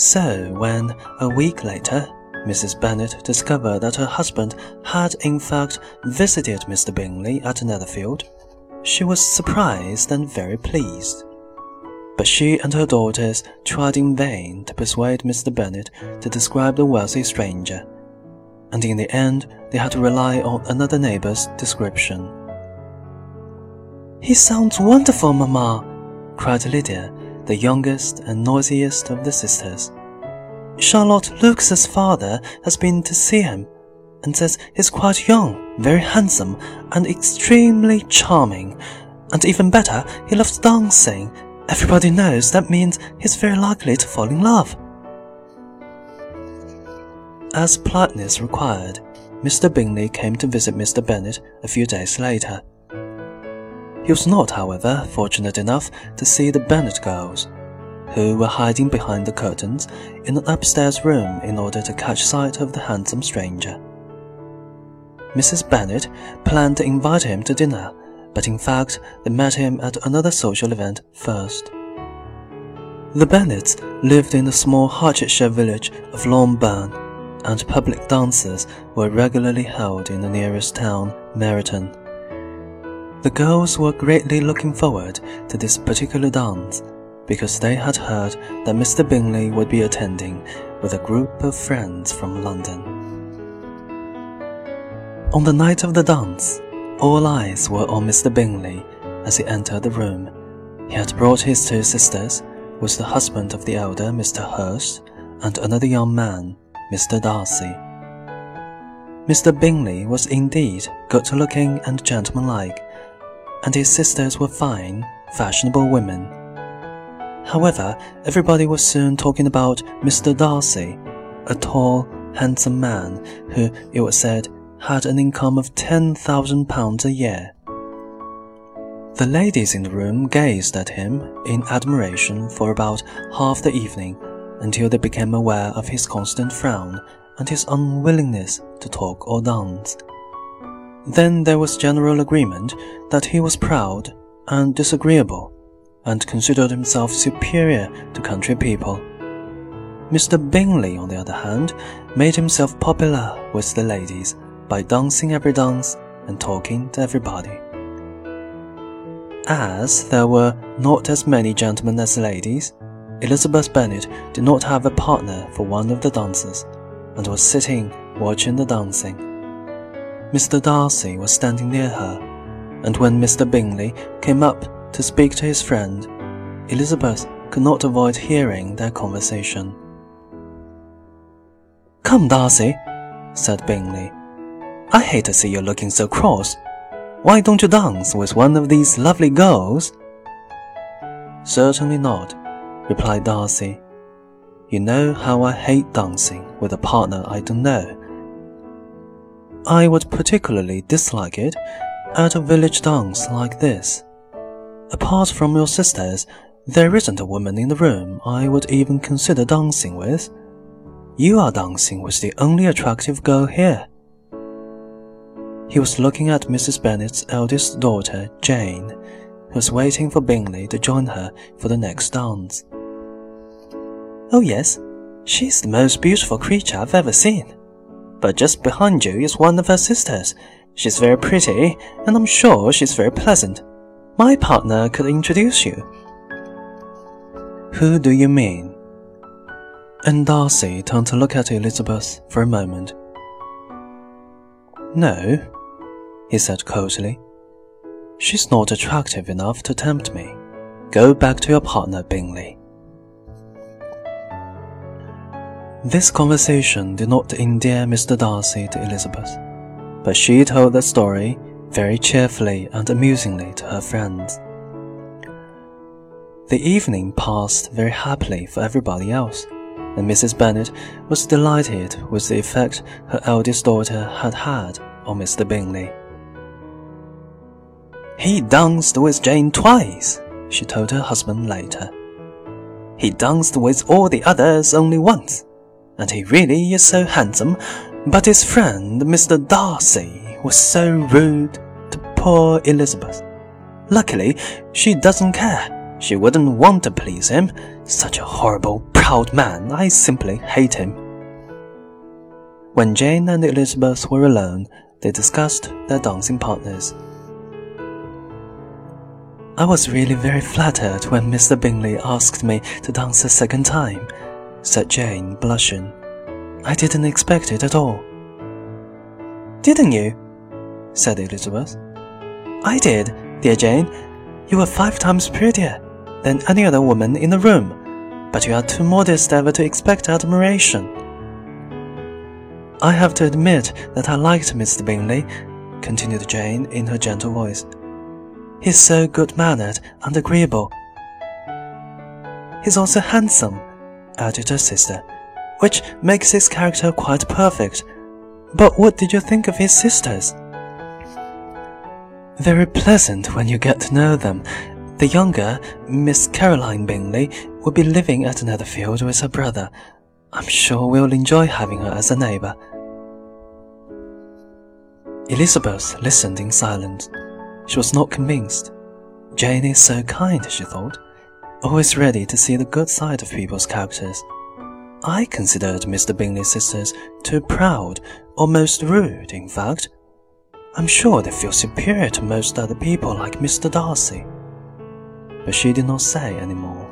So, when, a week later, Mrs. Bennet discovered that her husband had in fact visited Mr. Bingley at Netherfield, she was surprised and very pleased. But she and her daughters tried in vain to persuade Mr. Bennet to describe the wealthy stranger, and in the end they had to rely on another neighbour's description. He sounds wonderful, mamma, cried Lydia, the youngest and noisiest of the sisters. Charlotte Lucas's father has been to see him and says he's quite young, very handsome, and extremely charming. And even better, he loves dancing. Everybody knows that means he's very likely to fall in love. As politeness required, Mr. Bingley came to visit Mr. Bennet a few days later. He was not, however, fortunate enough to see the Bennet girls, who were hiding behind the curtains in an upstairs room in order to catch sight of the handsome stranger. Mrs. Bennet planned to invite him to dinner, but in fact they met him at another social event first. The Bennets lived in the small Hertfordshire village of Longbourn, and public dances were regularly held in the nearest town, Meryton. The girls were greatly looking forward to this particular dance because they had heard that Mr. Bingley would be attending with a group of friends from London. On the night of the dance, all eyes were on Mr. Bingley as he entered the room. He had brought his two sisters, with the husband of the elder Mr. Hurst, and another young man, Mr. Darcy. Mr. Bingley was indeed good looking and gentlemanlike, and his sisters were fine, fashionable women. However, everybody was soon talking about Mr. Darcy, a tall, handsome man who, it was said, had an income of ten thousand pounds a year. The ladies in the room gazed at him in admiration for about half the evening until they became aware of his constant frown and his unwillingness to talk or dance. Then there was general agreement that he was proud and disagreeable, and considered himself superior to country people. Mr. Bingley, on the other hand, made himself popular with the ladies by dancing every dance and talking to everybody. As there were not as many gentlemen as ladies, Elizabeth Bennet did not have a partner for one of the dances, and was sitting watching the dancing. Mr. Darcy was standing near her, and when Mr. Bingley came up to speak to his friend, Elizabeth could not avoid hearing their conversation. Come, Darcy, said Bingley. I hate to see you looking so cross. Why don't you dance with one of these lovely girls? Certainly not, replied Darcy. You know how I hate dancing with a partner I don't know. I would particularly dislike it at a village dance like this. Apart from your sisters, there isn't a woman in the room I would even consider dancing with. You are dancing with the only attractive girl here. He was looking at Mrs. Bennet's eldest daughter, Jane, who was waiting for Bingley to join her for the next dance. Oh, yes, she's the most beautiful creature I've ever seen but just behind you is one of her sisters. She's very pretty, and I'm sure she's very pleasant. My partner could introduce you. Who do you mean? And Darcy turned to look at Elizabeth for a moment. No, he said coldly. She's not attractive enough to tempt me. Go back to your partner, Bingley. This conversation did not endear Mr. Darcy to Elizabeth, but she told the story very cheerfully and amusingly to her friends. The evening passed very happily for everybody else, and Mrs. Bennet was delighted with the effect her eldest daughter had had on Mr. Bingley. He danced with Jane twice, she told her husband later. He danced with all the others only once and he really is so handsome, but his friend, Mr. Darcy, was so rude to poor Elizabeth. Luckily, she doesn't care. She wouldn't want to please him. Such a horrible, proud man. I simply hate him. When Jane and Elizabeth were alone, they discussed their dancing partners. I was really very flattered when Mr. Bingley asked me to dance a second time, said Jane, blushing. I didn't expect it at all. Didn't you? said Elizabeth. I did, dear Jane. You were five times prettier than any other woman in the room, but you are too modest ever to expect admiration. I have to admit that I liked Mr. Bingley, continued Jane in her gentle voice. He's so good-mannered and agreeable. He's also handsome, her sister, which makes his character quite perfect. But what did you think of his sisters? Very pleasant when you get to know them. The younger, Miss Caroline Bingley, will be living at Netherfield with her brother. I'm sure we'll enjoy having her as a neighbour. Elizabeth listened in silence. She was not convinced. Jane is so kind, she thought, always ready to see the good side of people's characters. I considered Mr. Bingley's sisters too proud, almost rude, in fact. I'm sure they feel superior to most other people like Mr. Darcy. But she did not say any more.